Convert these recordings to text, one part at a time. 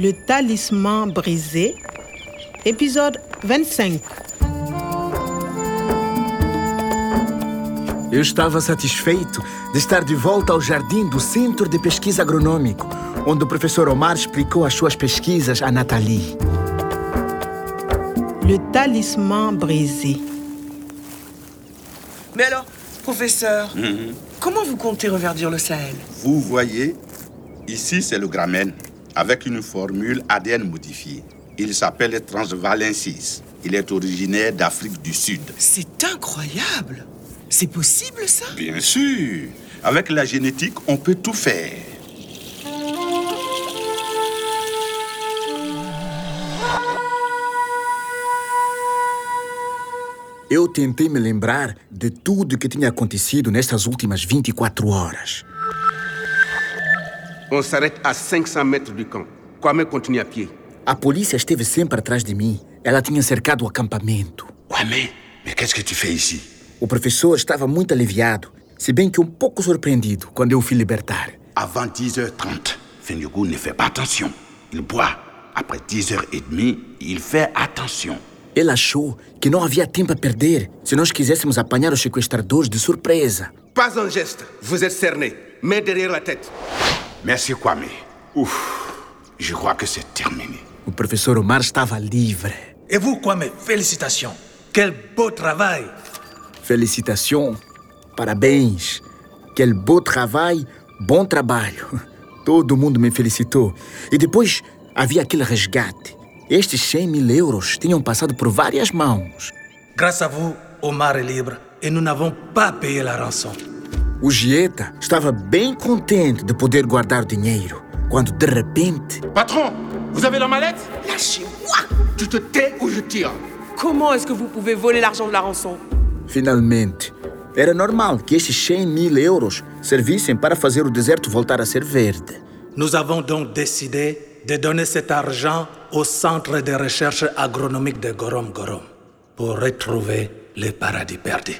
Le talisman brisé, épisode 25. Eu estava satisfeito de estar de volta ao jardim do Centro de Pesquisa Agronômico, onde o professor Omar explicou as suas pesquisas a Nathalie. Le talisman brisé. Mais alors, professeur, comment vous comptez reverdir le Sahel? Vous voyez, ici c'est le gramène avec une formule ADN modifiée. Il s'appelle Transvalensis. Il est originaire d'Afrique du Sud. C'est incroyable C'est possible ça? Bien sûr, avec la génétique, on peut tout faire. Eu tentei me lembrar de tudo que tinha acontecido nestas últimas 24 horas. On s'arrête à 500 mètres du camp. Kwame continue à pied. A polícia esteve sempre atrás de mim. Ela tinha cercado o acampamento. Mais, mais qu'est-ce que tu fais ici O professor estava muito aliviado, se bem que um pouco surpreendido quando eu o fui libertar. Avant 10h30, Fenyugu ne fait pas attention. Il boit. Après 10h30, il fait attention. Ele achou que não havia tempo a perder se nós quiséssemos apanhar os sequestradores de surpresa. Pas un geste. Vous êtes cerné. Main derrière la tête. Merci, Kwame. Ouf, je crois que c'est terminé. O professor Omar estava livre. Et vous, Kwame, félicitations. Quel beau travail. Felicitação, parabéns, quel beau travail, bom trabalho. Todo mundo me felicitou. E depois havia aquele resgate. Estes 100 mil euros tinham passado por várias mãos. Grâce à vous, Omar est libre et nous n'avons pas payé la rançon. O Gieta estava bem contente de poder guardar o dinheiro, quando de repente Patron, vous avez la mallette Lâchez-moi Tu te tais ou je tire Comment est-ce que vous pouvez voler l'argent de la rançon Finalmente. Era normal que estes 100 mil euros servissem para fazer o deserto voltar a ser verde. Nous avons donc décidé de donner cet argent au Centre de recherche agronomique de Gorom Gorom pour retrouver le paradis perdu.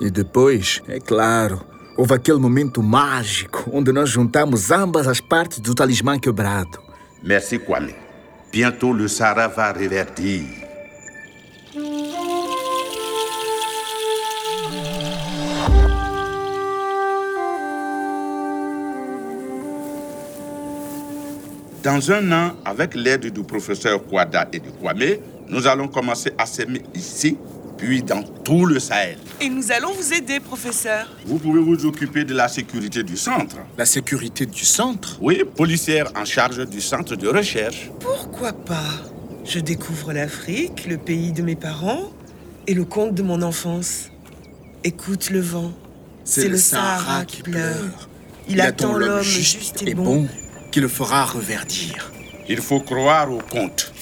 E depois, é claro, houve aquele momento mágico onde nós juntamos ambas as partes do talismã quebrado. Merci, Kwame. Bientôt, le Sahara va reverdir. Dans un an, avec l'aide du professeur Kwada et du Kwame, nous allons commencer à s'aimer ici, puis dans tout le Sahel. Et nous allons vous aider, professeur. Vous pouvez vous occuper de la sécurité du centre. La sécurité du centre? Oui, policière en charge du centre de recherche. Pourquoi pas? Je découvre l'Afrique, le pays de mes parents et le conte de mon enfance. Écoute le vent. C'est le Sahara qui pleure. Il attend l'homme juste et bon. qui le fera reverdir. Il faut croire au conte.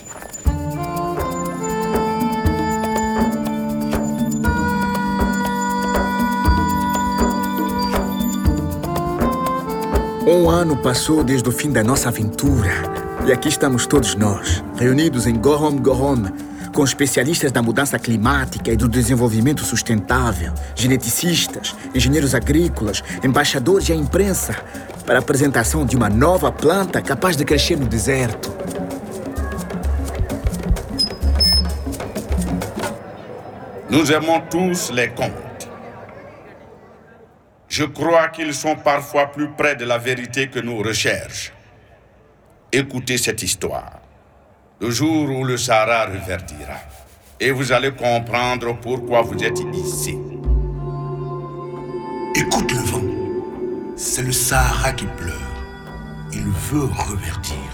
Um ano passou desde o fim da nossa aventura. E aqui estamos todos nós, reunidos em Gorom Gorom, com especialistas da mudança climática e do desenvolvimento sustentável, geneticistas, engenheiros agrícolas, embaixadores e a imprensa, para a apresentação de uma nova planta capaz de crescer no deserto. Nous aimons tous les contes. Je crois qu'ils sont parfois plus près de la vérité que nos recherches. Écoutez cette histoire. Le jour où le Sahara reverdira. Et vous allez comprendre pourquoi vous êtes ici. Écoute le vent. C'est le Sahara qui pleure. Il veut reverdir.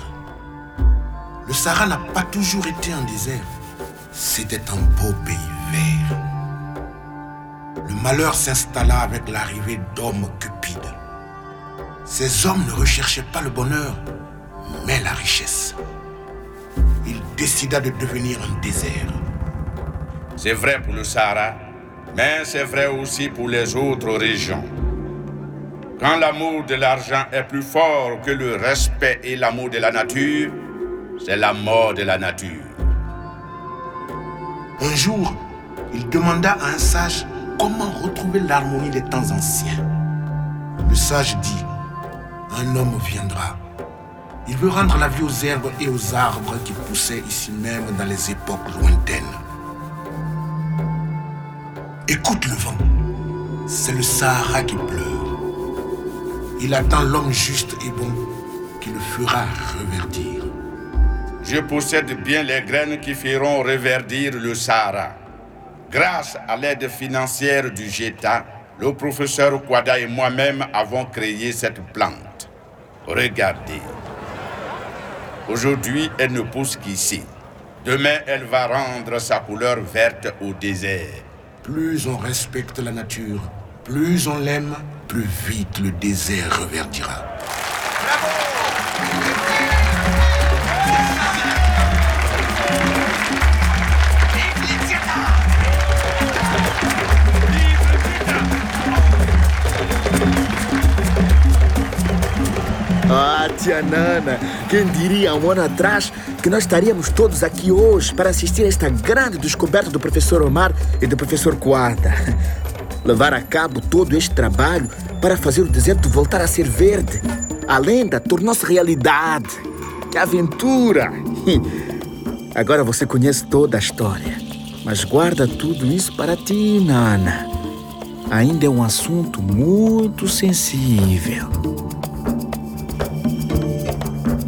Le Sahara n'a pas toujours été un désert. C'était un beau pays vert. Le malheur s'installa avec l'arrivée d'hommes cupides. Ces hommes ne recherchaient pas le bonheur, mais la richesse. Il décida de devenir un désert. C'est vrai pour le Sahara, mais c'est vrai aussi pour les autres régions. Quand l'amour de l'argent est plus fort que le respect et l'amour de la nature, c'est la mort de la nature. Un jour, il demanda à un sage comment retrouver l'harmonie des temps anciens? Le sage dit, un homme viendra, Il veut rendre la vie aux herbes et aux arbres qui poussaient ici même dans les époques lointaines. Écoute le vent. C'est le Sahara qui pleure. Il attend l'homme juste et bon qui le fera reverdir. Je possède bien les graines qui feront reverdir le Sahara. Grâce à l'aide financière du GETA, le professeur Kwada et moi-même avons créé cette plante. Regardez. Aujourd'hui, elle ne pousse qu'ici. Demain, elle va rendre sa couleur verte au désert. Plus on respecte la nature, plus on l'aime, plus vite le désert reverdira. Ah, Nana, quem diria um ano atrás que nós estaríamos todos aqui hoje para assistir a esta grande descoberta do professor Omar e do professor Coada? Levar a cabo todo este trabalho para fazer o deserto voltar a ser verde. A lenda tornou-se realidade. Que aventura! Agora você conhece toda a história. Mas guarda tudo isso para ti, Nana. Ainda é um assunto muito sensível.